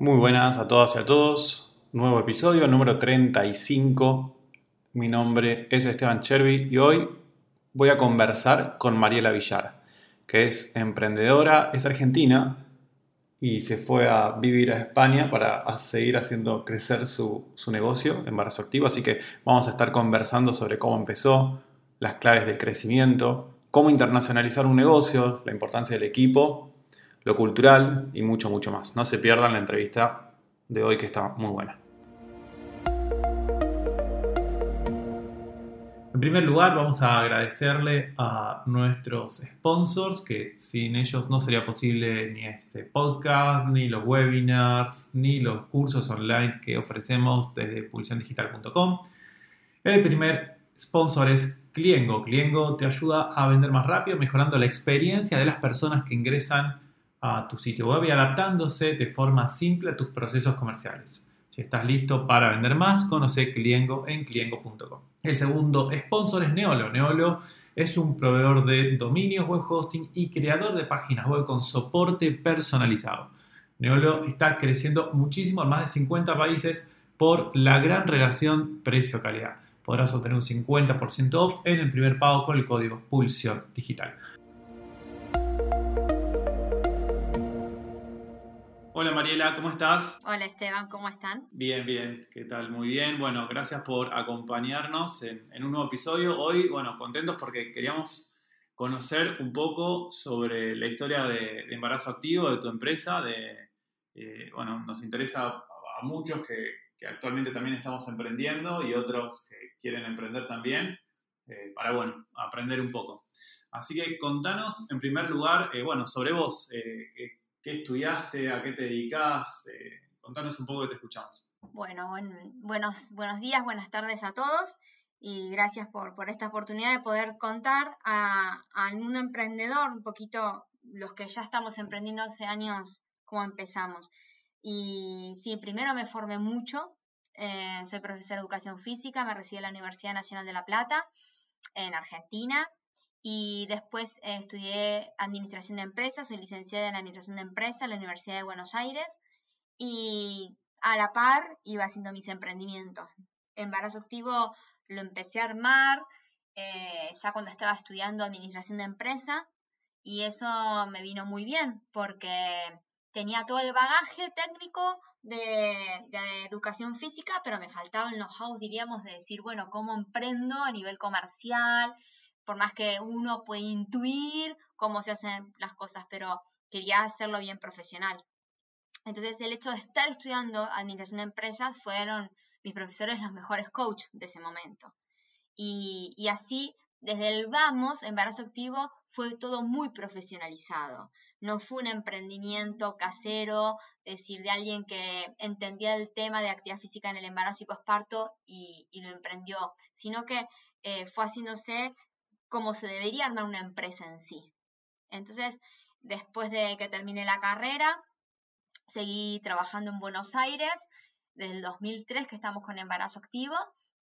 Muy buenas a todas y a todos. Nuevo episodio, número 35. Mi nombre es Esteban Chervi y hoy voy a conversar con Mariela Villar, que es emprendedora, es argentina y se fue a vivir a España para seguir haciendo crecer su, su negocio, embarazo activo. Así que vamos a estar conversando sobre cómo empezó, las claves del crecimiento, cómo internacionalizar un negocio, la importancia del equipo lo cultural y mucho, mucho más. No se pierdan la entrevista de hoy que está muy buena. En primer lugar, vamos a agradecerle a nuestros sponsors, que sin ellos no sería posible ni este podcast, ni los webinars, ni los cursos online que ofrecemos desde publicaciondigital.com. El primer sponsor es Cliengo. Cliengo te ayuda a vender más rápido, mejorando la experiencia de las personas que ingresan a tu sitio web y adaptándose de forma simple a tus procesos comerciales. Si estás listo para vender más, conoce Cliengo en cliengo.com. El segundo sponsor es Neolo. Neolo es un proveedor de dominios, web hosting y creador de páginas web con soporte personalizado. Neolo está creciendo muchísimo en más de 50 países por la gran relación precio-calidad. Podrás obtener un 50% off en el primer pago con el código Pulsión Digital. Hola Mariela, ¿cómo estás? Hola Esteban, ¿cómo están? Bien, bien, ¿qué tal? Muy bien. Bueno, gracias por acompañarnos en, un nuevo episodio. Hoy, bueno, contentos porque queríamos conocer un poco sobre la historia de, embarazo activo de tu empresa. De, eh, bueno, nos interesa a, muchos que, actualmente también estamos emprendiendo y otros que quieren emprender también, eh, para, bueno, aprender un poco. Así que contanos, en primer lugar, eh, bueno, sobre vos, ¿Qué estudiaste? ¿A qué te dedicas? Eh, contanos un poco que te escuchamos. Bueno, buenos, buenos días, buenas tardes a todos y gracias por, esta oportunidad de poder contar al mundo emprendedor un poquito los que ya estamos emprendiendo hace años, cómo empezamos. Y sí, primero me formé mucho, eh, soy profesora de educación física, me recibí en la Universidad Nacional de La Plata, en Argentina, y después eh, estudié Administración de Empresas, soy licenciada en Administración de Empresas en la Universidad de Buenos Aires y a la par iba haciendo mis emprendimientos. Embarazo activo lo empecé a armar eh, ya cuando estaba estudiando Administración de Empresas y eso me vino muy bien porque tenía todo el bagaje técnico de, de, educación física, pero me faltaba el know-how, diríamos, de decir, bueno, cómo emprendo a nivel comercial, por más que uno puede intuir cómo se hacen las cosas, pero quería hacerlo bien profesional. Entonces, el hecho de estar estudiando administración de empresas fueron mis profesores los mejores coach de ese momento. Y, y así, desde el vamos, embarazo activo, fue todo muy profesionalizado. No fue un emprendimiento casero, es decir, de alguien que entendía el tema de actividad física en el embarazo y posparto y, y lo emprendió, sino que eh, fue haciéndose cómo se debería armar una empresa en sí. Entonces, después de que terminé la carrera, seguí trabajando en Buenos Aires desde el 2003 que estamos con embarazo activo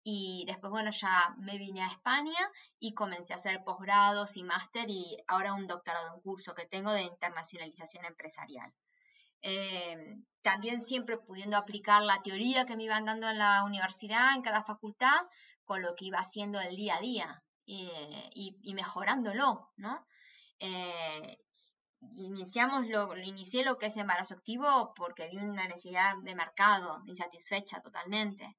y después, bueno, ya me vine a España y comencé a hacer posgrados y máster y ahora un doctorado en curso que tengo de internacionalización empresarial. Eh, también siempre pudiendo aplicar la teoría que me iban dando en la universidad, en cada facultad, con lo que iba haciendo el día a día. Eh, y, mejorándolo, ¿no? Eh, iniciamos lo, inicié lo que es embarazo activo porque vi una necesidad de mercado insatisfecha totalmente.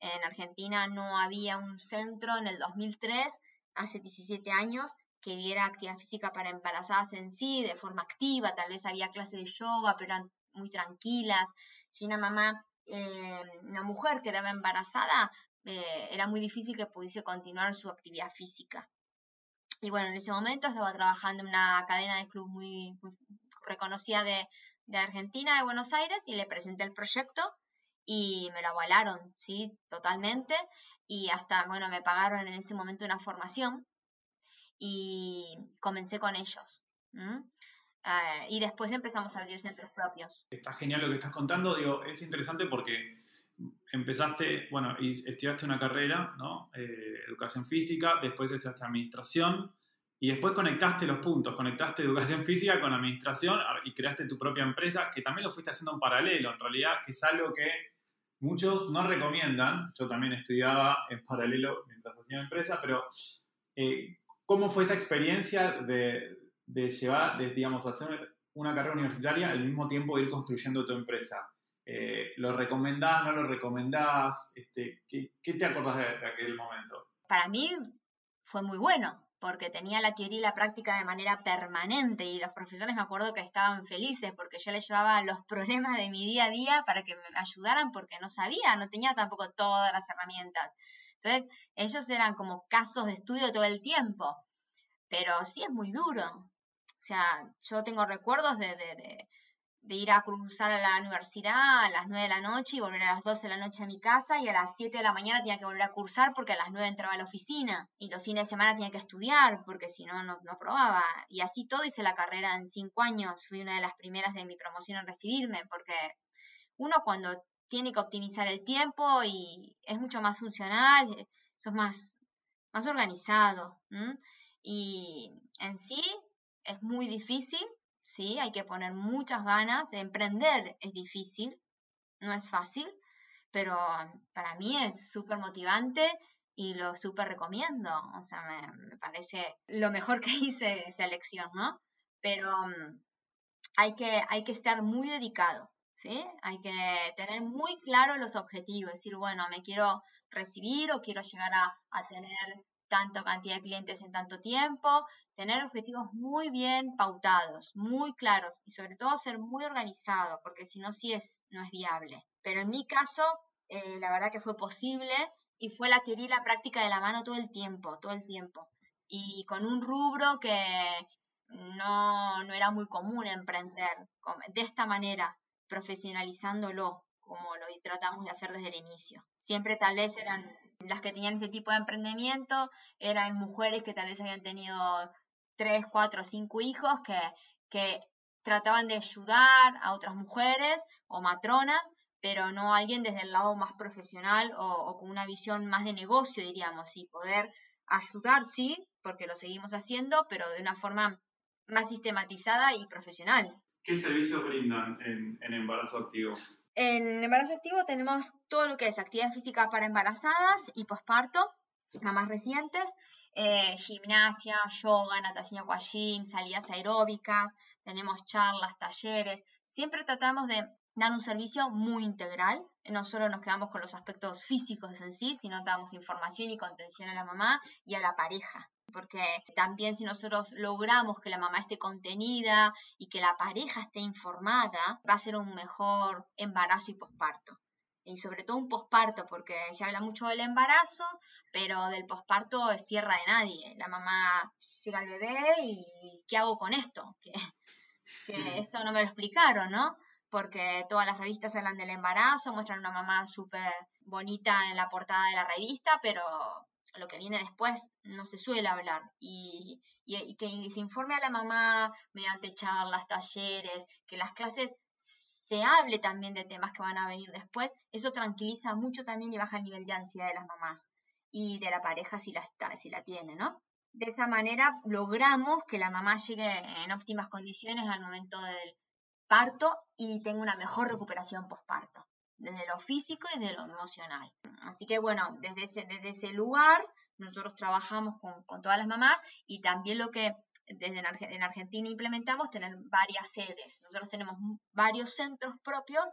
En Argentina no había un centro en el 2003, hace 17 años, que diera actividad física para embarazadas en sí, de forma activa, tal vez había clases de yoga, pero eran muy tranquilas. Si una mamá, eh, una mujer quedaba embarazada, eh, era muy difícil que pudiese continuar su actividad física. Y bueno, en ese momento estaba trabajando en una cadena de club muy, reconocida de, Argentina, de Buenos Aires, y le presenté el proyecto y me lo avalaron, sí, totalmente. Y hasta, bueno, me pagaron en ese momento una formación y comencé con ellos. Eh, y después empezamos a abrir centros propios. Está genial lo que estás contando, digo, es interesante porque empezaste, bueno, y estudiaste una carrera, ¿no? Eh, educación física, después estudiaste administración y después conectaste los puntos, conectaste educación física con administración y creaste tu propia empresa, que también lo fuiste haciendo en paralelo, en realidad, que es algo que muchos no recomiendan. Yo también estudiaba en paralelo mientras hacía empresa, pero eh, ¿cómo fue esa experiencia de, de llevar, de, digamos, hacer una carrera universitaria al mismo tiempo ir construyendo tu empresa? Eh, ¿Lo recomendás, no lo recomendás? Este, ¿qué, ¿qué, te acordás de aquel momento? Para mí fue muy bueno, porque tenía la teoría y la práctica de manera permanente y los profesores me acuerdo que estaban felices porque yo les llevaba los problemas de mi día a día para que me ayudaran porque no sabía, no tenía tampoco todas las herramientas. Entonces, ellos eran como casos de estudio todo el tiempo, pero sí es muy duro. O sea, yo tengo recuerdos de ir a cruzar a la universidad a las 9 de la noche y volver a las 12 de la noche a mi casa y a las 7 de la mañana tenía que volver a cursar porque a las 9 entraba a la oficina y los fines de semana tenía que estudiar porque si no, no, probaba. Y así todo hice la carrera en 5 años. Fui una de las primeras de mi promoción en recibirme porque uno cuando tiene que optimizar el tiempo y es mucho más funcional, sos más, más organizado. Y en sí es muy difícil ¿sí? Hay que poner muchas ganas. Emprender es difícil, no es fácil, pero para mí es súper motivante y lo súper recomiendo. O sea, me, parece lo mejor que hice esa elección, ¿no? Pero mm, hay, que, hay que estar muy dedicado, ¿sí? Hay que tener muy claro los objetivos, decir, bueno, me quiero recibir o quiero llegar a, a tener tanta cantidad de clientes en tanto tiempo, tener objetivos muy bien pautados, muy claros y sobre todo ser muy organizado, porque si no, sí es, no es viable. Pero en mi caso, eh, la verdad que fue posible y fue la teoría y la práctica de la mano todo el tiempo, todo el tiempo. Y con un rubro que no, no era muy común emprender de esta manera, profesionalizándolo, como lo tratamos de hacer desde el inicio. Siempre tal vez eran las que tenían este tipo de emprendimiento, eran mujeres que tal vez habían tenido tres, cuatro, cinco hijos que, que trataban de ayudar a otras mujeres o matronas, pero no alguien desde el lado más profesional o, con una visión más de negocio, diríamos, y poder ayudar, sí, porque lo seguimos haciendo, pero de una forma más sistematizada y profesional. ¿Qué servicios brindan en, en embarazo activo? En embarazo activo tenemos todo lo que es actividad física para embarazadas y posparto, mamás recientes, eh, gimnasia, yoga, natación aquagym, salidas aeróbicas, tenemos charlas, talleres. Siempre tratamos de dar un servicio muy integral. No solo nos quedamos con los aspectos físicos en sí, sino damos información y contención a la mamá y a la pareja. Porque también si nosotros logramos que la mamá esté contenida y que la pareja esté informada, va a ser un mejor embarazo y posparto y sobre todo un posparto, porque se habla mucho del embarazo, pero del posparto es tierra de nadie. La mamá llega al bebé y ¿qué hago con esto? Que, que esto no me lo explicaron, ¿no? Porque todas las revistas hablan del embarazo, muestran una mamá súper bonita en la portada de la revista, pero lo que viene después no se suele hablar. Y, que se informe a la mamá mediante charlas, talleres, que las clases se hable también de temas que van a venir después, eso tranquiliza mucho también y baja el nivel de ansiedad de las mamás y de la pareja si la, si tiene, ¿no? De esa manera logramos que la mamá llegue en óptimas condiciones al momento del parto y tenga una mejor recuperación postparto, desde lo físico y desde lo emocional. Así que bueno, desde ese, lugar nosotros trabajamos con, con todas las mamás y también lo que desde en Argentina implementamos tener varias sedes. Nosotros tenemos varios centros propios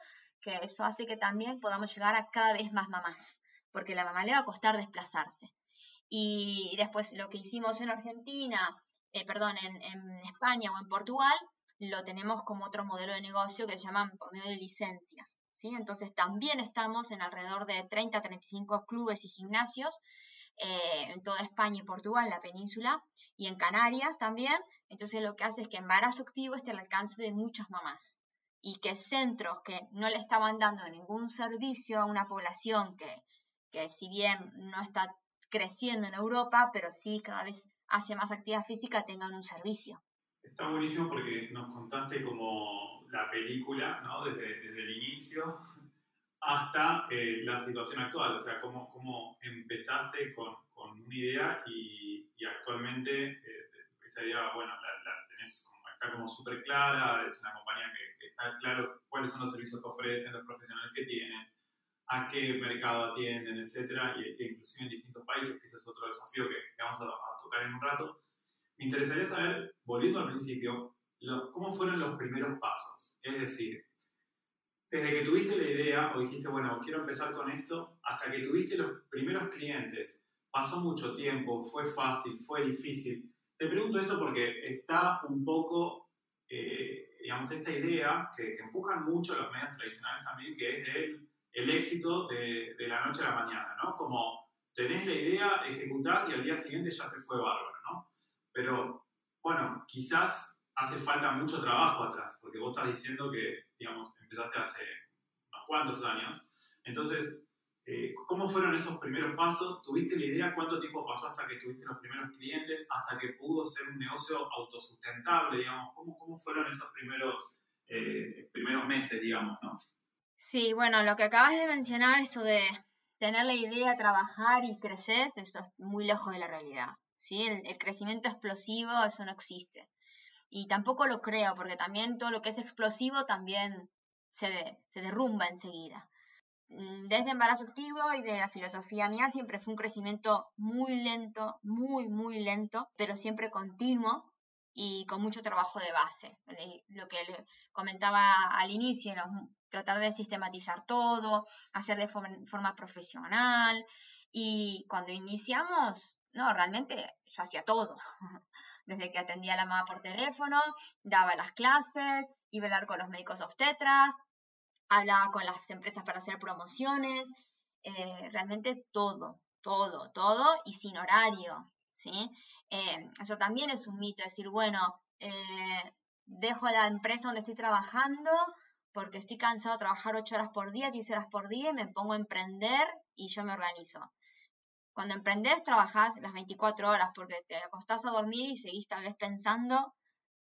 que eso hace que también podamos llegar a cada vez más mamás, porque a la mamá le va a costar desplazarse. Y después lo que hicimos en Argentina, eh, perdón, en, en, España o en Portugal, lo tenemos como otro modelo de negocio que se llaman por medio de licencias. ¿Sí? Entonces también estamos en alrededor de 30 a 35 clubes y gimnasios eh, en toda España y Portugal, la península, y en Canarias también. Entonces lo que hace es que embarazo activo esté al alcance de muchas mamás y que centros que no le estaban dando ningún servicio a una población que, que si bien no está creciendo en Europa, pero sí cada vez hace más actividad física, tengan un servicio. Está buenísimo porque nos contaste como la película, ¿no? Desde, desde el inicio hasta eh, la situación actual, o sea, cómo, cómo empezaste con, con, una idea y, y actualmente eh, esa idea, bueno, la, tenés como, está como súper clara, es una compañía que, está claro cuáles son los servicios que ofrecen, los profesionales que tienen, a qué mercado atienden, etcétera, y, inclusive en distintos países, que ese es otro desafío que, vamos a, tocar en un rato. Me interesaría saber, volviendo al principio, cómo fueron los primeros pasos. Es decir, desde que tuviste la idea o dijiste, bueno, quiero empezar con esto, hasta que tuviste los primeros clientes, pasó mucho tiempo, fue fácil, fue difícil. Te pregunto esto porque está un poco, eh, digamos, esta idea que, empujan mucho los medios tradicionales también, que es del el éxito de, de, la noche a la mañana, ¿no? Como tenés la idea, ejecutás y al día siguiente ya te fue bárbaro, ¿no? Pero, bueno, quizás hace falta mucho trabajo atrás, porque vos estás diciendo que, digamos, empezaste hace unos cuantos años. Entonces, eh, ¿cómo fueron esos primeros pasos? ¿Tuviste la idea cuánto tiempo pasó hasta que tuviste los primeros clientes, hasta que pudo ser un negocio autosustentable, digamos? ¿Cómo, cómo fueron esos primeros, eh, primeros meses, digamos, no? Sí, bueno, lo que acabas de mencionar, eso de tener la idea, trabajar y crecer, eso es muy lejos de la realidad. ¿sí? el crecimiento explosivo, eso no existe. Y tampoco lo creo, porque también todo lo que es explosivo también se, se derrumba enseguida. Mm, desde embarazo activo y de la filosofía mía siempre fue un crecimiento muy lento, muy, muy lento, pero siempre continuo y con mucho trabajo de base. Lo que comentaba al inicio, tratar de sistematizar todo, hacer de forma profesional. Y cuando iniciamos, no, realmente yo hacía todo. desde que atendía a la mamá por teléfono, daba las clases, iba a hablar con los médicos obstetras, hablaba con las empresas para hacer promociones, eh, realmente todo, todo, todo y sin horario, ¿sí? Eh, eso también es un mito, decir, bueno, eh, dejo la empresa donde estoy trabajando porque estoy cansado de trabajar 8 horas por día, 10 horas por día y me pongo a emprender y yo me organizo. Cuando emprendés, trabajás las 24 horas porque te acostás a dormir y seguís tal vez pensando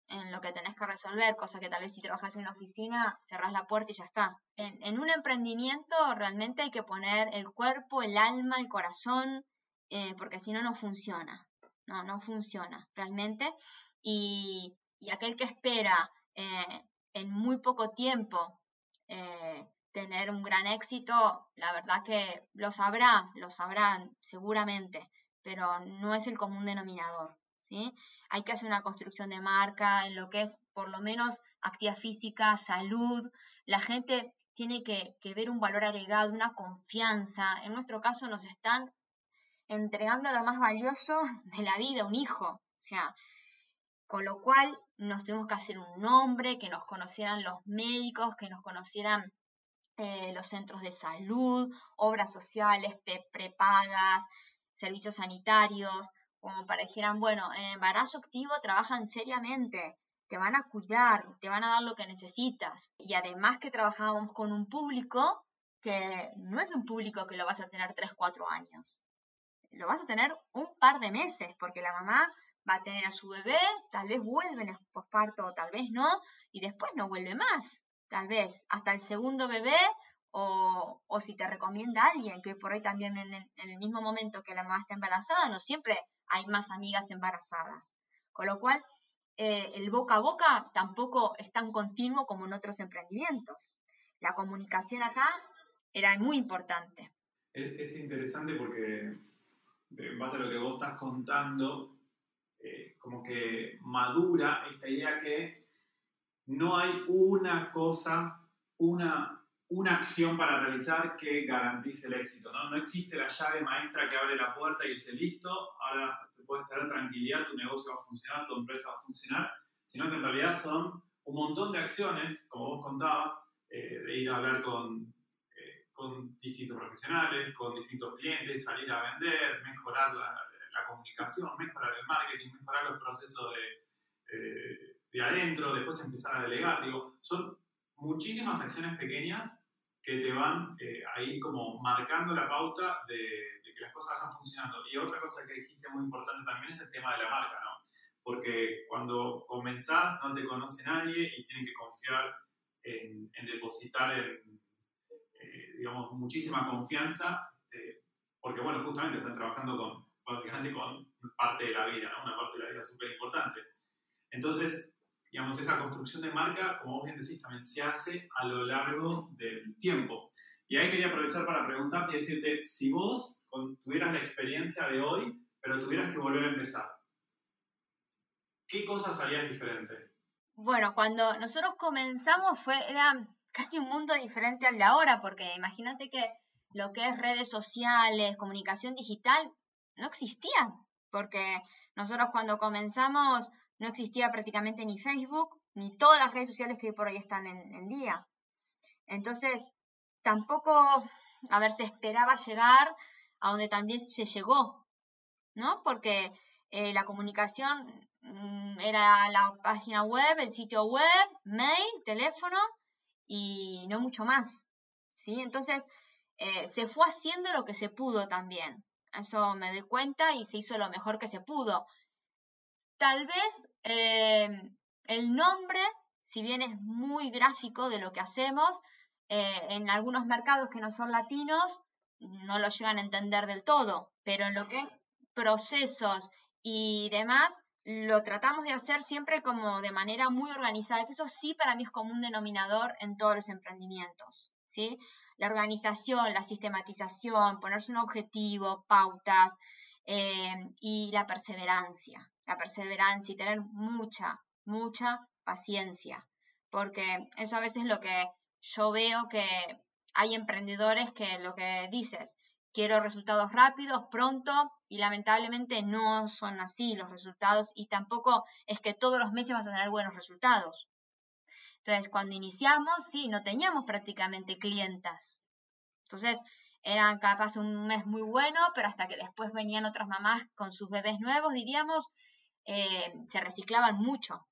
en lo que tenés que resolver, cosa que tal vez si trabajas en una oficina, cerrás la puerta y ya está. En, un emprendimiento realmente hay que poner el cuerpo, el alma, el corazón, eh, porque si no, no funciona. No, no funciona realmente. Y, aquel que espera eh, en muy poco tiempo eh, tener un gran éxito, la verdad que lo sabrá, lo sabrán seguramente, pero no es el común denominador, ¿sí? Hay que hacer una construcción de marca en lo que es por lo menos actividad física, salud. La gente tiene que, ver un valor agregado, una confianza. En nuestro caso nos están entregando lo más valioso de la vida, un hijo. O sea, con lo cual nos tuvimos que hacer un nombre, que nos conocieran los médicos, que nos conocieran eh, los centros de salud, obras sociales, prepagas, servicios sanitarios, como para dijeran, bueno, en embarazo activo trabajan seriamente, te van a cuidar, te van a dar lo que necesitas. Y además que trabajábamos con un público que no es un público que lo vas a tener 3, 4 años. Lo vas a tener un par de meses, porque la mamá va a tener a su bebé, tal vez vuelve en el posparto, tal vez no, y después no vuelve más tal vez hasta el segundo bebé o, o si te recomienda alguien, que por ahí también en el, mismo momento que la mamá está embarazada, no siempre hay más amigas embarazadas. Con lo cual, eh, el boca a boca tampoco es tan continuo como en otros emprendimientos. La comunicación acá era muy importante. Es, interesante porque, en base a lo que vos estás contando, eh, como que madura esta idea que no hay una cosa, una, una acción para realizar que garantice el éxito. ¿no? no existe la llave maestra que abre la puerta y dice, listo, ahora te puedes tener tranquilidad, tu negocio va a funcionar, tu empresa va a funcionar, sino que en realidad son un montón de acciones, como vos contabas, eh, de ir a hablar con, eh, con distintos profesionales, con distintos clientes, salir a vender, mejorar la, comunicación, mejorar el marketing, mejorar los procesos de... Eh, de adentro, después empezar a delegar. Digo, son muchísimas acciones pequeñas que te van eh, a ir como marcando la pauta de, que las cosas vayan funcionando. Y otra cosa que dijiste muy importante también es el tema de la marca, ¿no? Porque cuando comenzás no te conoce nadie y tienen que confiar en, depositar en, eh, digamos, muchísima confianza, este, porque bueno, justamente están trabajando con, básicamente con parte de la vida, ¿no? Una parte de la vida súper importante. Entonces, digamos, esa construcción de marca, como vos bien decís, también se hace a lo largo del tiempo. Y ahí quería aprovechar para preguntarte y decirte, si vos tuvieras la experiencia de hoy, pero tuvieras que volver a empezar, ¿qué cosas harías diferente? Bueno, cuando nosotros comenzamos fue, era casi un mundo diferente al de ahora, porque imagínate que lo que es redes sociales, comunicación digital, no existía, porque nosotros cuando comenzamos no existía prácticamente ni Facebook, ni todas las redes sociales que hoy por hoy están en, en día. Entonces, tampoco, a ver, se esperaba llegar a donde también se llegó, ¿no? Porque eh, la comunicación mm, era la página web, el sitio web, mail, teléfono y no mucho más, ¿sí? Entonces, eh, se fue haciendo lo que se pudo también. Eso me doy cuenta y se hizo lo mejor que se pudo. Tal vez eh, el nombre, si bien es muy gráfico de lo que hacemos, eh, en algunos mercados que no son latinos no lo llegan a entender del todo, pero en lo que es procesos y demás, lo tratamos de hacer siempre como de manera muy organizada, que eso sí para mí es como un denominador en todos los emprendimientos, ¿sí? La organización, la sistematización, ponerse un objetivo, pautas eh, y la perseverancia, la perseverancia y tener mucha, mucha paciencia, porque eso a veces es lo que yo veo que hay emprendedores que lo que dices, quiero resultados rápidos, pronto, y lamentablemente no son así los resultados y tampoco es que todos los meses vas a tener buenos resultados. Entonces, cuando iniciamos, sí, no teníamos prácticamente clientas. Entonces, eran capaz un mes muy bueno, pero hasta que después venían otras mamás con sus bebés nuevos, diríamos, eh, se reciclaban mucho.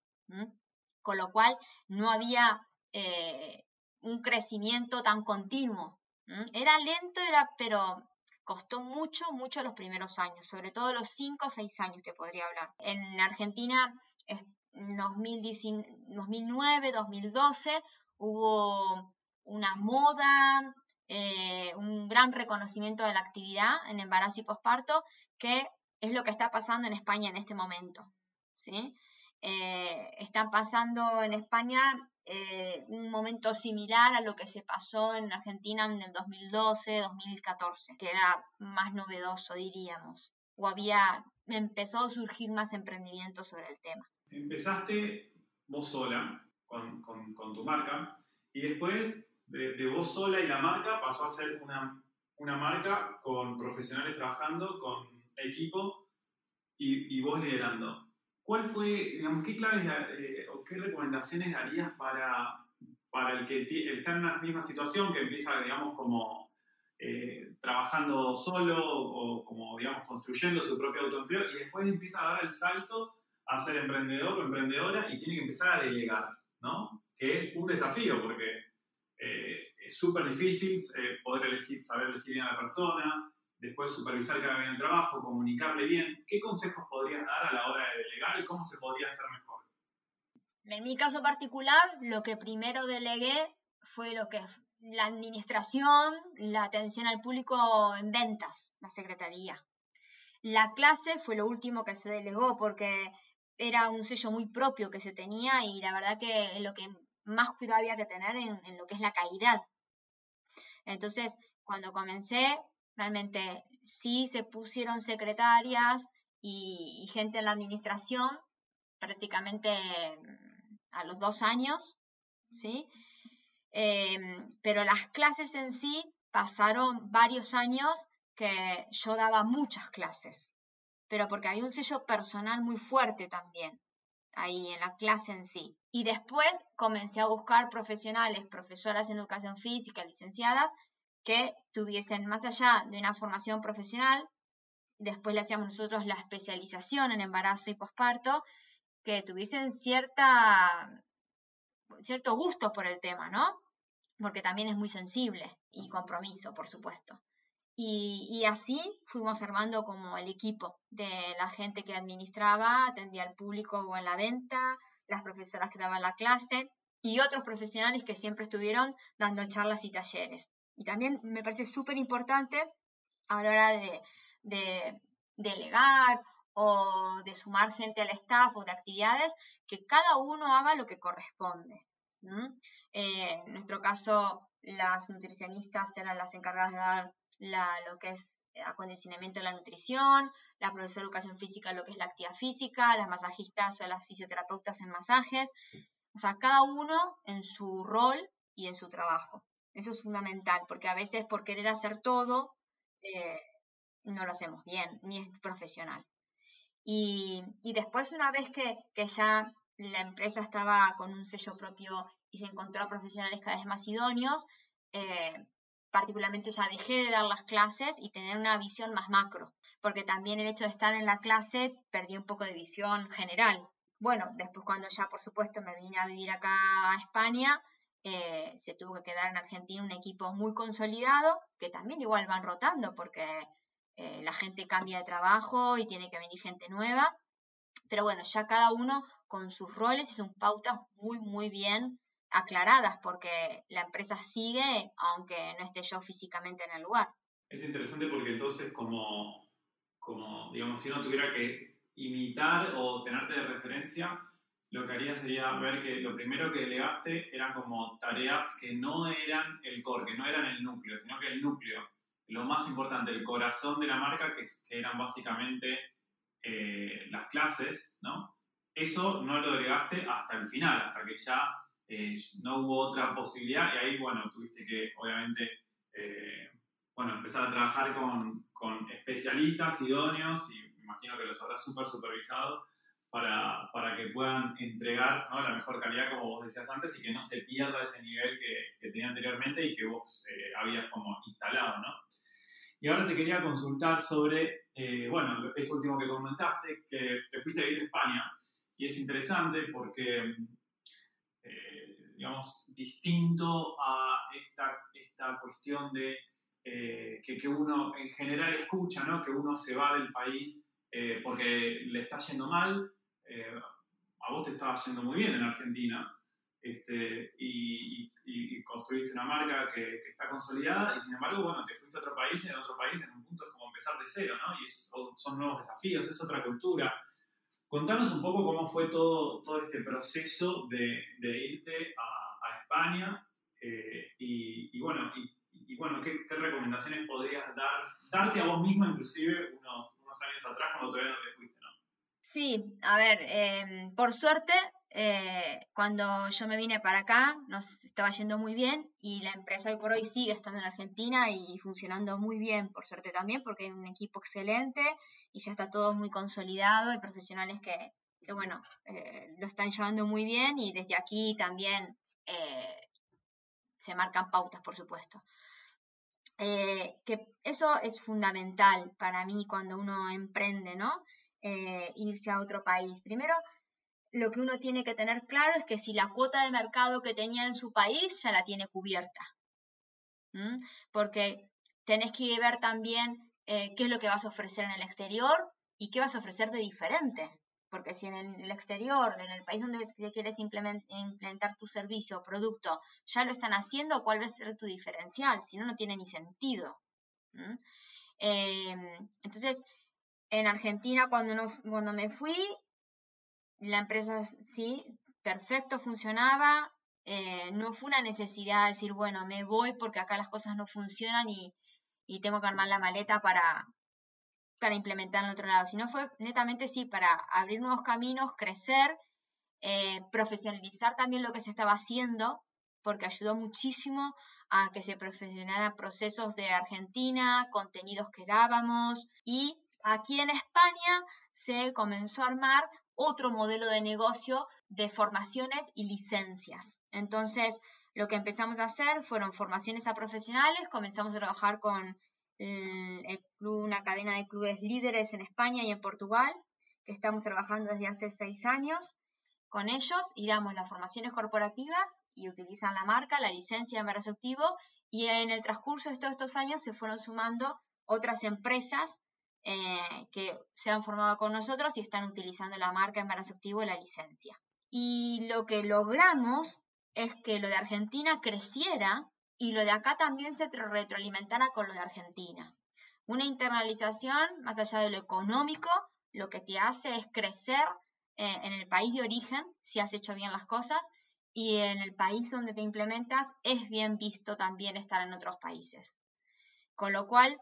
Con lo cual, no había eh, un crecimiento tan continuo. Era lento, era, pero costó mucho, mucho los primeros años, sobre todo los 5 o 6 años te podría hablar. En Argentina, en 2009, 2012, hubo una moda, eh, un gran reconocimiento de la actividad en embarazo y posparto, que es lo que está pasando en España en este momento. ¿sí? Eh, están pasando en España eh, un momento similar a lo que se pasó en Argentina en el 2012, 2014, que era más novedoso, diríamos, o había, empezó a surgir más emprendimiento sobre el tema. Empezaste vos sola con, con, tu marca y después de, vos sola y la marca pasó a ser una, una marca con profesionales trabajando, con equipo y, y vos liderando. ¿Cuál fue, digamos, qué claves eh, o qué recomendaciones darías para, para el que está en una misma situación, que empieza, digamos, como eh, trabajando solo o como, digamos, construyendo su propio autoempleo y después empieza a dar el salto a ser emprendedor o emprendedora y tiene que empezar a delegar, ¿no? Que es un desafío porque eh, es súper difícil poder elegir, saber elegir bien a la persona, después supervisar que haga bien el trabajo, comunicarle bien. ¿Qué consejos podrías dar a la hora de delegar y cómo se podría hacer mejor? En mi caso particular, lo que primero delegué fue lo que la administración, la atención al público en ventas, la secretaría. La clase fue lo último que se delegó porque era un sello muy propio que se tenía y la verdad que lo que más cuidado había que tener en, en lo que es la calidad. Entonces, cuando comencé, Realmente sí se pusieron secretarias y, gente en la administración prácticamente mm, a los dos años, ¿sí? Em, pero las clases en sí pasaron varios años que yo daba muchas clases, pero porque había un sello personal muy fuerte también ahí en la clase en sí. Y después comencé a buscar profesionales, profesoras en educación física, licenciadas, que tuviesen más allá de una formación profesional, después le hacíamos nosotros la especialización en embarazo y posparto, que tuviesen cierta, cierto gusto por el tema, ¿no? Porque también es muy sensible y compromiso, por supuesto. Y, y, así fuimos armando como el equipo de la gente que administraba, atendía al público o en la venta, las profesoras que daban la clase y otros profesionales que siempre estuvieron dando charlas y talleres. Y también me parece súper importante a la hora de, delegar o de sumar gente al staff o de actividades, que cada uno haga lo que corresponde. Eh, en nuestro caso, las nutricionistas eran las encargadas de dar lo que es acondicionamiento de la nutrición, la profesora de educación física lo que es la actividad física, las masajistas o las fisioterapeutas en masajes. O sea, cada uno en su rol y en su trabajo. Eso es fundamental, porque a veces por querer hacer todo, eh, no lo hacemos bien, ni es profesional. Y, después, una vez que, ya la empresa estaba con un sello propio y se encontró a profesionales cada vez más idóneos, eh, particularmente ya dejé de dar las clases y tener una visión más macro, porque también el hecho de estar en la clase perdí un poco de visión general. Bueno, después cuando ya por supuesto me vine a vivir acá a España, eh, se tuvo que quedar en Argentina un equipo muy consolidado, que también igual van rotando porque eh, la gente cambia de trabajo y tiene que venir gente nueva. Pero bueno, ya cada uno con sus roles y sus pautas muy, muy bien aclaradas, porque la empresa sigue aunque no esté yo físicamente en el lugar. Es interesante porque entonces como, como digamos, si uno tuviera que imitar o tenerte de referencia, lo que haría sería ver que lo primero que delegaste eran como tareas que no eran el core, que no eran el núcleo, sino que el núcleo, lo más importante, el corazón de la marca, que, eran básicamente eh, las clases, ¿no? Eso no lo delegaste hasta el final, hasta que ya eh, no hubo otra posibilidad y ahí, bueno, tuviste que, obviamente, eh, bueno, empezar a trabajar con, con especialistas idóneos y me imagino que los habrás súper supervisado para, para que puedan entregar ¿no? la mejor calidad, como vos decías antes, y que no se pierda ese nivel que, que tenía anteriormente y que vos eh, habías como instalado, ¿no? Y ahora te quería consultar sobre, eh, bueno, esto último que comentaste, que te fuiste a vivir a España, y es interesante porque, eh, digamos, distinto a esta, esta cuestión de que, que, uno en general escucha, ¿no? Que uno se va del país porque le está yendo mal eh, a vos te estaba yendo muy bien en Argentina este, y, construiste una marca que, está consolidada y sin embargo, bueno, te fuiste a otro país y en otro país en un punto es como empezar de cero, ¿no? Y son nuevos desafíos, es otra cultura. Contanos un poco cómo fue todo, todo este proceso de, de irte a, a España eh, y, bueno, y, bueno ¿qué, ¿qué, recomendaciones podrías dar, darte a vos misma inclusive unos, unos años atrás cuando todavía no te fuiste? Sí, a ver, em, por suerte, eh, cuando yo me vine para acá, nos estaba yendo muy bien y la empresa hoy por hoy sigue estando en Argentina y funcionando muy bien, por suerte también, porque hay un equipo excelente y ya está todo muy consolidado y profesionales que, que bueno, eh, lo están llevando muy bien y desde aquí también eh, se marcan pautas, por supuesto. que eso es fundamental para mí cuando uno emprende, ¿no? Eh, irse a otro país. Primero, lo que uno tiene que tener claro es que si la cuota de mercado que tenía en su país ya la tiene cubierta. Porque tenés que ver también eh, qué es lo que vas a ofrecer en el exterior y qué vas a ofrecer de diferente. Porque si en el exterior, en el país donde quieres implementar tu servicio o producto, ya lo están haciendo, ¿cuál va a ser tu diferencial? Si no, no tiene ni sentido. Em, entonces, en Argentina cuando, no, cuando me fui, la empresa sí, perfecto, funcionaba. Eh, no fue una necesidad de decir, bueno, me voy porque acá las cosas no funcionan y, tengo que armar la maleta para, para implementar en otro lado, sino fue netamente sí, para abrir nuevos caminos, crecer, eh, profesionalizar también lo que se estaba haciendo, porque ayudó muchísimo a que se profesionaran procesos de Argentina, contenidos que dábamos y Aquí en España se comenzó a armar otro modelo de negocio de formaciones y licencias. Entonces, lo que empezamos a hacer fueron formaciones a profesionales, comenzamos a trabajar con una cadena de clubes líderes en España y en Portugal, que estamos trabajando desde hace seis años con ellos y damos las formaciones corporativas y utilizan la marca, la licencia de embarazo activo y en el transcurso de todos estos años se fueron sumando otras empresas eh, que se han formado con nosotros y están utilizando la marca Embarazo Activo y la licencia. Y lo que logramos es que lo de Argentina creciera y lo de acá también se retroalimentara con lo de Argentina. Una internalización, más allá de lo económico, lo que te hace es crecer eh, en el país de origen, si has hecho bien las cosas, y en el país donde te implementas es bien visto también estar en otros países. Con lo cual,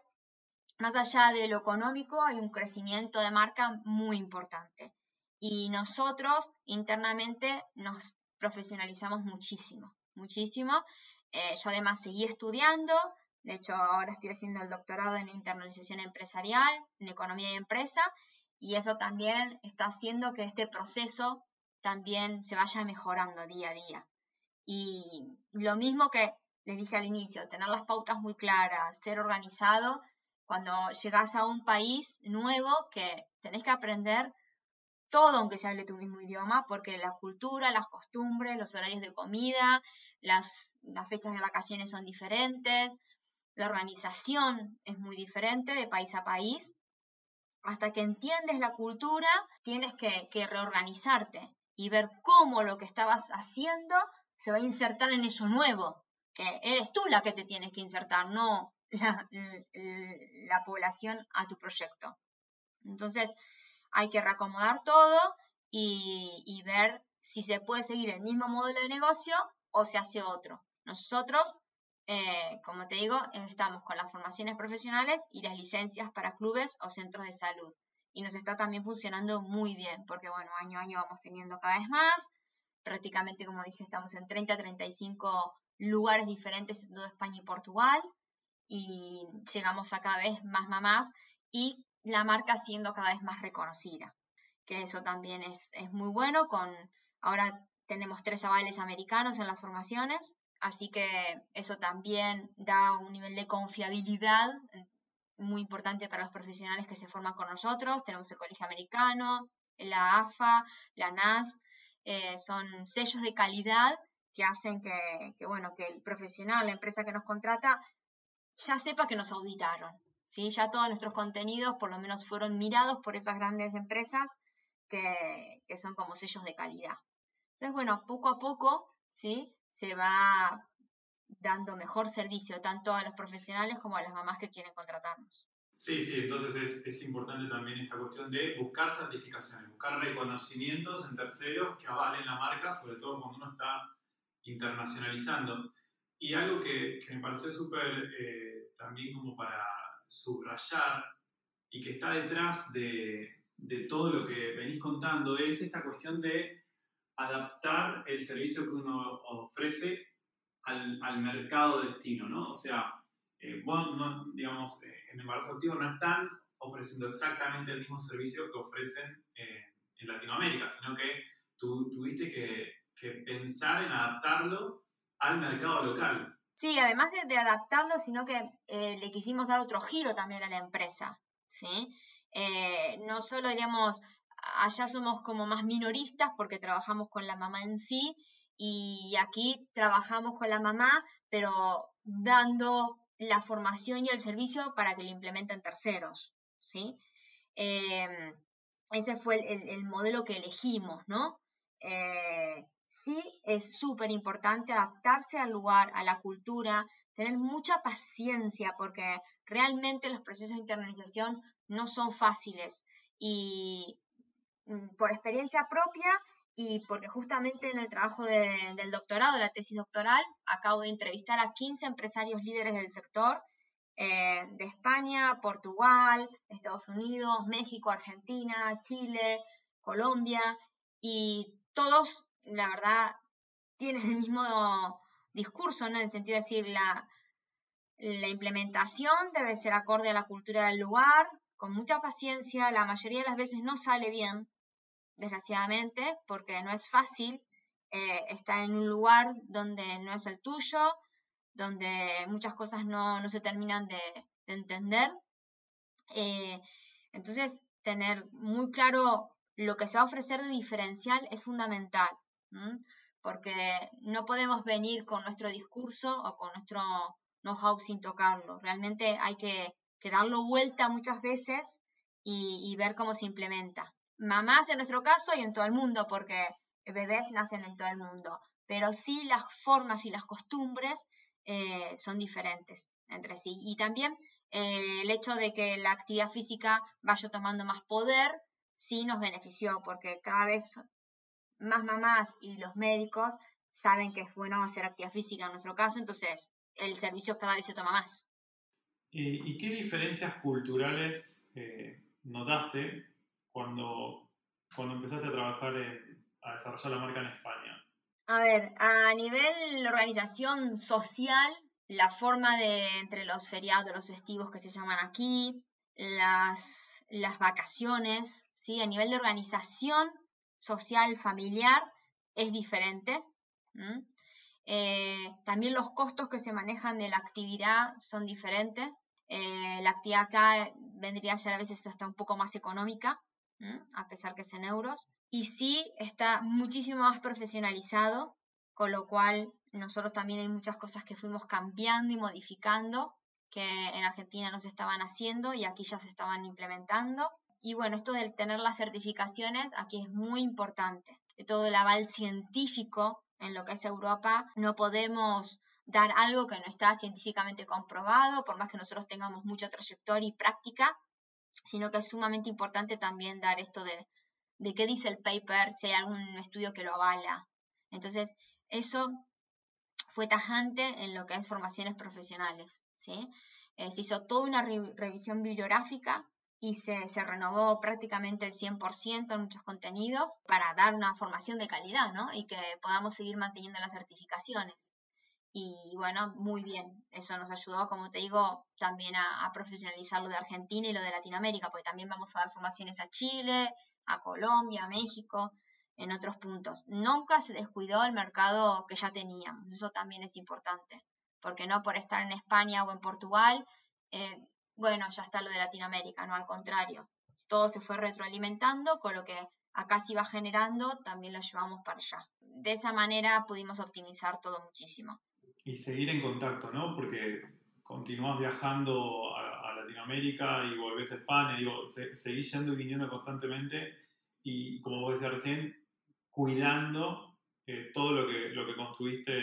más allá de lo económico, hay un crecimiento de marca muy importante. Y nosotros internamente nos profesionalizamos muchísimo, muchísimo. Eh, yo además seguí estudiando, de hecho ahora estoy haciendo el doctorado en internalización empresarial, en economía y empresa, y eso también está haciendo que este proceso también se vaya mejorando día a día. Y lo mismo que les dije al inicio, tener las pautas muy claras, ser organizado, cuando llegas a un país nuevo que tenés que aprender todo aunque se hable tu mismo idioma, porque la cultura, las costumbres, los horarios de comida, las, fechas de vacaciones son diferentes, la organización es muy diferente de país a país. Hasta que entiendes la cultura, tienes que reorganizarte y ver cómo lo que estabas haciendo se va a insertar en eso nuevo, que eres tú la que te tienes que insertar, no la, la, población a tu proyecto. Entonces, hay que reacomodar todo y, y, ver si se puede seguir el mismo modelo de negocio o se hace otro. Nosotros, eh, como te digo, estamos con las formaciones profesionales y las licencias para clubes o centros de salud y nos está también funcionando muy bien, porque bueno, año a año vamos teniendo cada vez más, prácticamente como dije, estamos en 30, 35 lugares diferentes en toda España y Portugal, y llegamos a cada vez más mamás y la marca siendo cada vez más reconocida, que eso también es, es muy bueno, con ahora tenemos tres avales americanos en las formaciones, así que eso también da un nivel de confiabilidad muy importante para los profesionales que se forman con nosotros. Tenemos el Colegio Americano, la AFA, la NASP, eh, son sellos de calidad que hacen que, bueno, que el profesional, la empresa que nos contrata, ya sepa que nos auditaron. ¿sí? Ya todos nuestros contenidos por lo menos fueron mirados por esas grandes empresas que, que son como sellos de calidad. Entonces, bueno, poco a poco ¿sí? se va dando mejor servicio tanto a los profesionales como a las mamás que quieren contratarnos. Sí, sí, entonces es, es, importante también esta cuestión de buscar certificaciones, buscar reconocimientos en terceros que avalen la marca, sobre todo cuando uno está internacionalizando. Y algo que, que me pareció súper eh, también como para subrayar y que está detrás de, de todo lo que venís contando es esta cuestión de adaptar el servicio que uno ofrece al, al mercado de destino, ¿no? O sea, eh, no, digamos, eh, en embarazo activo no están ofreciendo exactamente el mismo servicio que ofrecen eh, en Latinoamérica, sino que tú tuviste que, que, pensar en adaptarlo al mercado local. Sí, además de, adaptarlo, sino que eh, le quisimos dar otro giro también a la empresa, ¿sí? no solo, diríamos, allá somos como más minoristas porque trabajamos con la mamá en sí, y aquí trabajamos con la mamá, pero dando la formación y el servicio para que lo implementen terceros, ¿sí? Em, ese fue el, modelo que elegimos, ¿no? Eh, sí, es súper importante adaptarse al lugar, a la cultura, tener mucha paciencia porque realmente los procesos de internalización no son fáciles. Y mm, por experiencia propia y porque justamente en el trabajo del doctorado, la tesis doctoral, acabo de entrevistar a 15 empresarios líderes del sector eh, de España, Portugal, Estados Unidos, México, Argentina, Chile, Colombia, y todos, la verdad, tienen el mismo discurso, ¿no? En el sentido de decir, la, la implementación debe ser acorde a la cultura del lugar, con mucha paciencia, la mayoría de las veces no sale bien, desgraciadamente, porque no es fácil eh, estar en un lugar donde no es el tuyo, donde muchas cosas no, se terminan de, entender. Eh, entonces, tener muy claro lo que se va a ofrecer de diferencial es fundamental, porque no podemos venir con nuestro discurso o con nuestro know-how sin tocarlo. Realmente hay que, darlo vuelta muchas veces y ver cómo se implementa mamás en nuestro caso y en todo el mundo, porque bebés nacen en todo el mundo, pero sí las formas y las costumbres eh, son diferentes entre sí. Y también eh, el hecho de que la actividad física vaya tomando más poder sí nos benefició porque cada vez más mamás y los médicos saben que es bueno hacer actividad física en nuestro caso, entonces el servicio cada vez se toma más. ¿Y, qué diferencias culturales eh, notaste cuando, cuando empezaste a trabajar, a desarrollar la marca en España? A ver, a nivel organización social, la forma de entre los feriados, los festivos que se llaman aquí, las, las vacaciones, ¿sí? a nivel de organización social familiar es diferente. Eh, también los costos que se manejan de la actividad son diferentes. Eh, la actividad acá vendría a ser a veces hasta un poco más económica, a pesar que es en euros. Y sí está muchísimo más profesionalizado, con lo cual nosotros también hay muchas cosas que fuimos cambiando y modificando que en Argentina no se estaban haciendo y aquí ya se estaban implementando. Y bueno, esto de tener las certificaciones aquí es muy importante. De todo el aval científico en lo que es Europa, no podemos dar algo que no está científicamente comprobado, por más que nosotros tengamos mucha trayectoria y práctica, sino que es sumamente importante también dar esto de, de qué dice el paper, si hay algún estudio que lo avala. Entonces, eso fue tajante en lo que es formaciones profesionales. ¿sí? Eh, se hizo toda una revisión bibliográfica y se, renovó prácticamente el 100% en muchos contenidos para dar una formación de calidad ¿no? y que podamos seguir manteniendo las certificaciones. Y bueno, muy bien, eso nos ayudó, como te digo, también a, a profesionalizar lo de Argentina y lo de Latinoamérica, porque también vamos a dar formaciones a Chile, a Colombia, a México, en otros puntos. Nunca se descuidó el mercado que ya teníamos, eso también es importante, porque no por estar en España o en Portugal, eh, bueno, ya está lo de Latinoamérica, no al contrario. Todo se fue retroalimentando, con lo que acá se iba generando, también lo llevamos para allá. De esa manera pudimos optimizar todo muchísimo. Y seguir en contacto, ¿no? Porque continúas viajando a, Latinoamérica y volvés a España, digo, seguís yendo y viniendo constantemente y como vos decías recién, cuidando eh, todo lo que, lo que construiste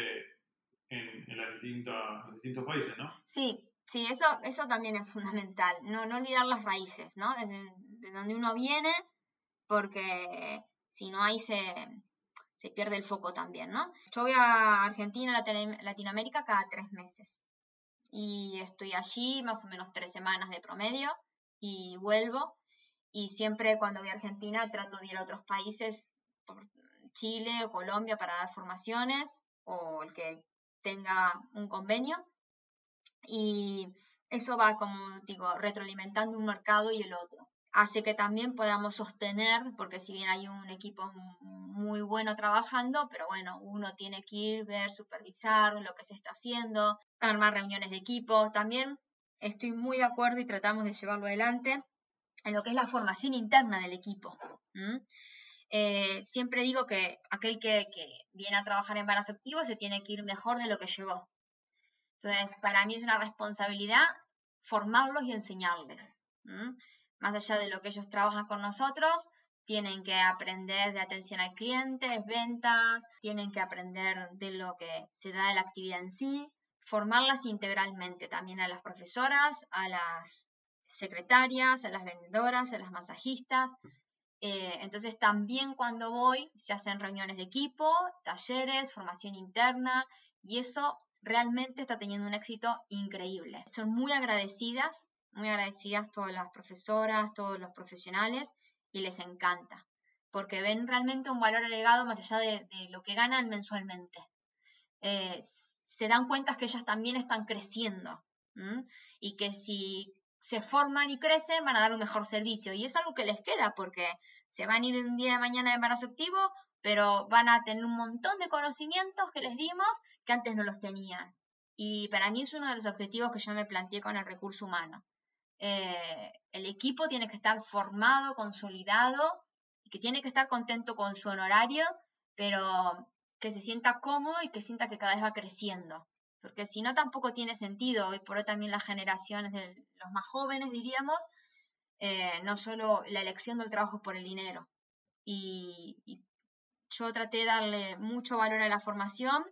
en, en las distintas, los distintos países, ¿no? Sí, sí, eso, eso también es fundamental, no, no olvidar las raíces, ¿no? Desde, de donde uno viene, porque si no ahí se, se pierde el foco también, ¿no? Yo voy a Argentina, Latinoamérica cada tres meses y estoy allí más o menos tres semanas de promedio y vuelvo y siempre cuando voy a Argentina trato de ir a otros países Chile o Colombia para dar formaciones o el que tenga un convenio. Y eso va, como digo, retroalimentando un mercado y el otro. Hace que también podamos sostener, porque si bien hay un equipo muy bueno trabajando, pero bueno, uno tiene que ir, ver, supervisar lo que se está haciendo, armar reuniones de equipo. También estoy muy de acuerdo y tratamos de llevarlo adelante en lo que es la formación interna del equipo. Eh, siempre digo que aquel que, viene a trabajar en embarazo activo se tiene que ir mejor de lo que llegó. Entonces, para mí es una responsabilidad formarlos y enseñarles. Más allá de lo que ellos trabajan con nosotros, tienen que aprender de atención al cliente, ventas, tienen que aprender de lo que se da de la actividad en sí, formarlas integralmente también a las profesoras, a las secretarias, a las vendedoras, a las masajistas, eh, entonces también cuando voy se hacen reuniones de equipo, talleres, formación interna y eso realmente está teniendo un éxito increíble. Son muy agradecidas, muy agradecidas todas las profesoras, todos los profesionales y les encanta porque ven realmente un valor agregado más allá de, lo que ganan mensualmente. Eh, se dan cuenta que ellas también están creciendo y que si se forman y crecen, van a dar un mejor servicio. Y es algo que les queda porque se van a ir un día de mañana de embarazo activo, pero van a tener un montón de conocimientos que les dimos que antes no los tenían. Y para mí es uno de los objetivos que yo me planteé con el recurso humano. Eh, el equipo tiene que estar formado, consolidado, y que tiene que estar contento con su honorario, pero que se sienta cómodo y que sienta que cada vez va creciendo porque si no tampoco tiene sentido, hoy por hoy también las generaciones de los más jóvenes, diríamos, eh, no solo la elección del trabajo por el dinero. Y, yo traté de darle mucho valor a la formación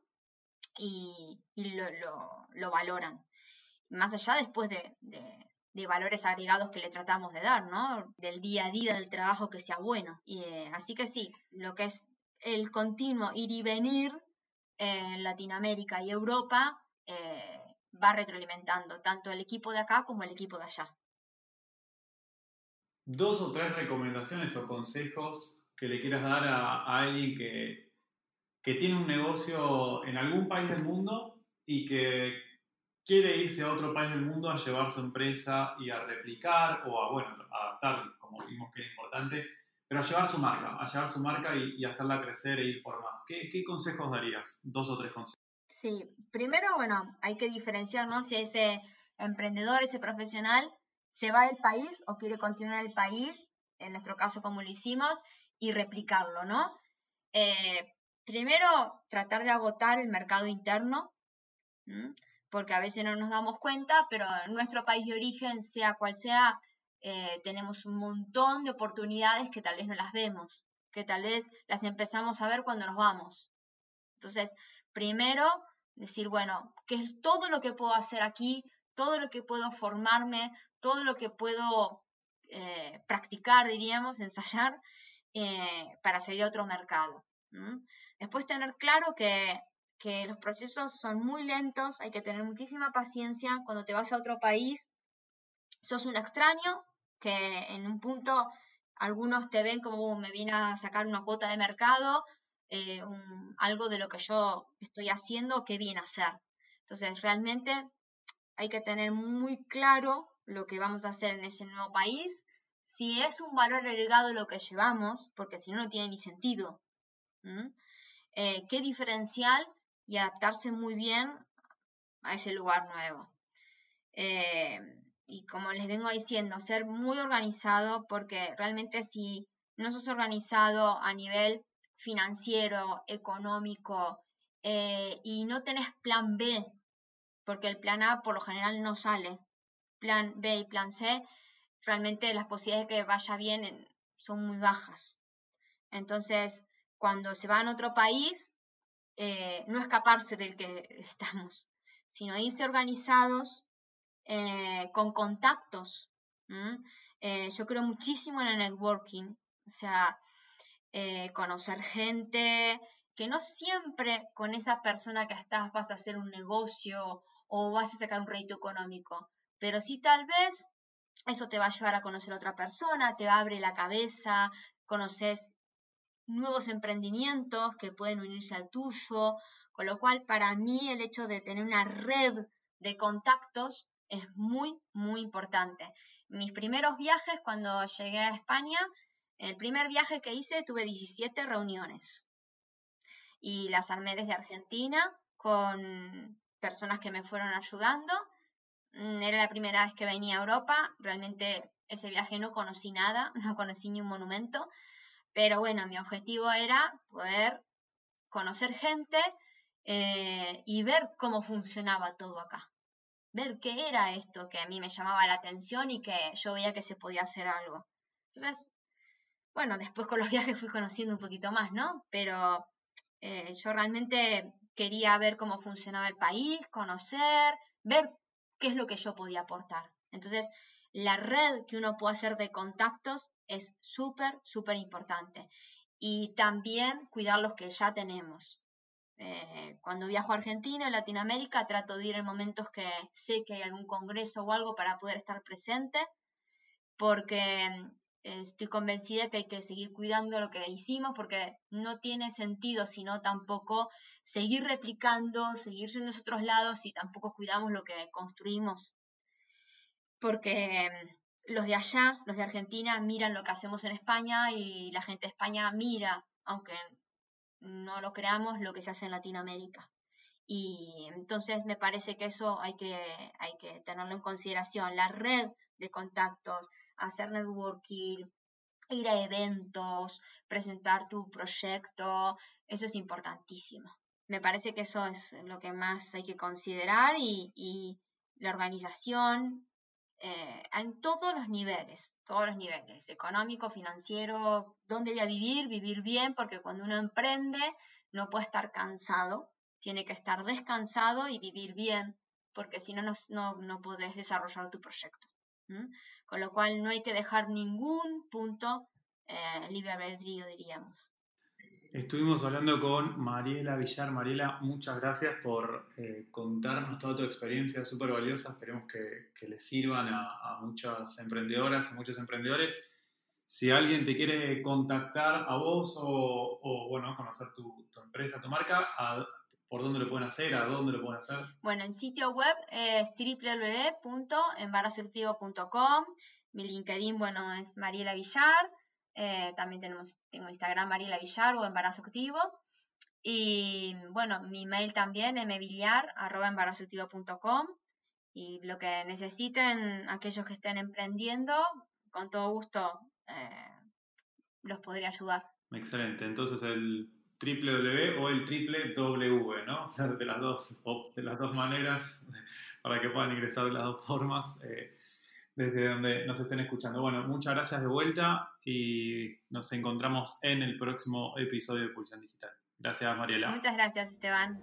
y, lo, valoran. Más allá después de, de valores agregados que le tratamos de dar, ¿no? Del día a día del trabajo que sea bueno. Y, eh, así que sí, lo que es el continuo ir y venir en Latinoamérica y Europa eh, va retroalimentando tanto el equipo de acá como el equipo de allá. Dos o tres recomendaciones o consejos que le quieras dar a, alguien que, que tiene un negocio en algún país del mundo y que quiere irse a otro país del mundo a llevar su empresa y a replicar o a, bueno, adaptar, como vimos que era importante, pero a llevar su marca, a llevar su marca y, hacerla crecer e ir por más. ¿Qué, ¿Qué, consejos darías? Dos o tres consejos. Sí, primero, bueno, hay que diferenciar, ¿no? Si ese emprendedor, ese profesional, se va del país o quiere continuar el país, en nuestro caso como lo hicimos, y replicarlo, ¿no? Eh, primero, tratar de agotar el mercado interno, porque a veces no nos damos cuenta, pero en nuestro país de origen, sea cual sea, eh, tenemos un montón de oportunidades que tal vez no las vemos, que tal vez las empezamos a ver cuando nos vamos. Entonces, primero, decir, bueno, ¿qué es todo lo que puedo hacer aquí? Todo lo que puedo formarme, todo lo que puedo eh, practicar, diríamos, ensayar, eh, para salir a otro mercado. Después tener claro que, que los procesos son muy lentos, hay que tener muchísima paciencia. Cuando te vas a otro país, sos un extraño, que en un punto algunos te ven como me viene a sacar una cuota de mercado, eh, algo de lo que yo estoy haciendo, qué viene a hacer. Entonces, realmente hay que tener muy claro lo que vamos a hacer en ese nuevo país, si es un valor agregado lo que llevamos, porque si no, no tiene ni sentido. Eh, qué diferencial y adaptarse muy bien a ese lugar nuevo. Eh, y como les vengo diciendo, ser muy organizado, porque realmente si no sos organizado a nivel financiero, económico, eh, y no tenés plan B, porque el plan A por lo general no sale, plan B y plan C, realmente las posibilidades de que vaya bien son muy bajas. Entonces, cuando se va a otro país, eh, no escaparse del que estamos, sino irse organizados eh, con contactos. Eh, yo creo muchísimo en el networking, o sea, eh, conocer gente, que no siempre con esa persona que estás vas a hacer un negocio o vas a sacar un rédito económico, pero sí tal vez eso te va a llevar a conocer a otra persona, te abre la cabeza, conoces nuevos emprendimientos que pueden unirse al tuyo, con lo cual para mí el hecho de tener una red de contactos es muy, muy importante. Mis primeros viajes, cuando llegué a España, el primer viaje que hice tuve 17 reuniones y las armé desde Argentina con personas que me fueron ayudando. Mm, era la primera vez que venía a Europa, realmente ese viaje no conocí nada, no conocí ni un monumento, pero bueno, mi objetivo era poder conocer gente eh, y ver cómo funcionaba todo acá ver qué era esto que a mí me llamaba la atención y que yo veía que se podía hacer algo. Entonces, bueno, después con los viajes fui conociendo un poquito más, ¿no? Pero eh, yo realmente quería ver cómo funcionaba el país, conocer, ver qué es lo que yo podía aportar. Entonces, la red que uno puede hacer de contactos es súper, súper importante. Y también cuidar los que ya tenemos. Eh, cuando viajo a Argentina, en Latinoamérica, trato de ir en momentos que sé que hay algún congreso o algo para poder estar presente, porque eh, estoy convencida que hay que seguir cuidando lo que hicimos, porque no tiene sentido sino tampoco seguir replicando, seguirse en otros lados y tampoco cuidamos lo que construimos. Porque los de allá, los de Argentina, miran lo que hacemos en España y la gente de España mira, aunque no lo creamos, lo que se hace en Latinoamérica. Y entonces me parece que eso hay que, hay que tenerlo en consideración. La red de contactos, hacer networking, ir a eventos, presentar tu proyecto, eso es importantísimo. Me parece que eso es lo que más hay que considerar y, y la organización, eh, en todos los niveles, todos los niveles, económico, financiero, dónde voy a vivir, vivir bien, porque cuando uno emprende no puede estar cansado, tiene que estar descansado y vivir bien, porque si no, no, no podés desarrollar tu proyecto. Con lo cual no hay que dejar ningún punto eh, libre albedrío, diríamos. Estuvimos hablando con Mariela Villar. Mariela, muchas gracias por eh, contarnos toda tu experiencia súper valiosa. Esperemos que, que le sirvan a, muchas emprendedoras, a muchos emprendedores. Si alguien te quiere contactar a vos o, bueno, conocer tu, empresa, tu marca, ¿por dónde lo pueden hacer? ¿A dónde lo pueden hacer? Bueno, el sitio web es www.embarazoactivo.com. Mi LinkedIn, bueno, es Mariela Villar. Eh, también tenemos, tengo Instagram Mariela Villar o Embarazo Activo. Y bueno, mi mail también, mvillar.embarazoactivo.com. Y lo que necesiten aquellos que estén emprendiendo, con todo gusto eh, los podría ayudar. Excelente. Entonces el triple o el triple W, ¿no? De las dos, de las dos maneras, para que puedan ingresar de las dos formas. Eh, desde donde nos estén escuchando. Bueno, muchas gracias de vuelta y nos encontramos en el próximo episodio de Pulsión Digital. Gracias, Mariela. Muchas gracias, Esteban.